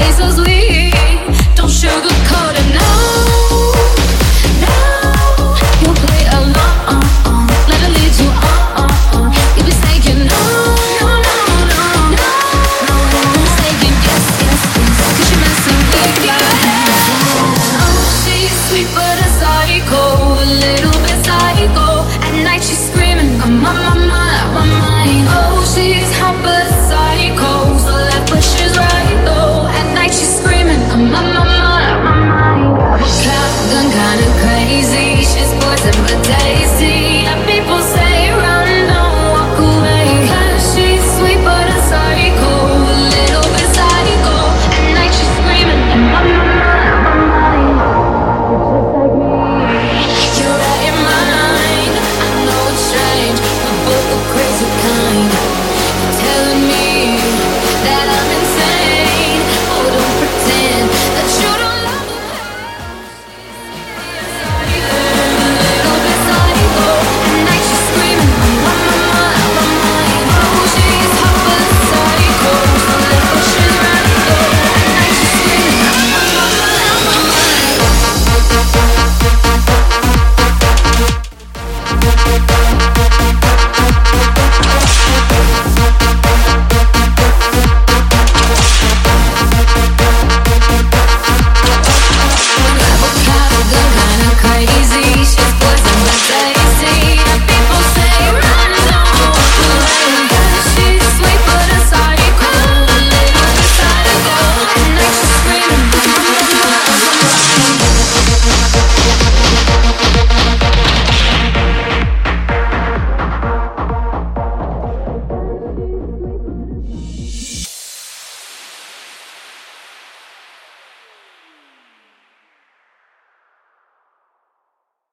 Jesus, we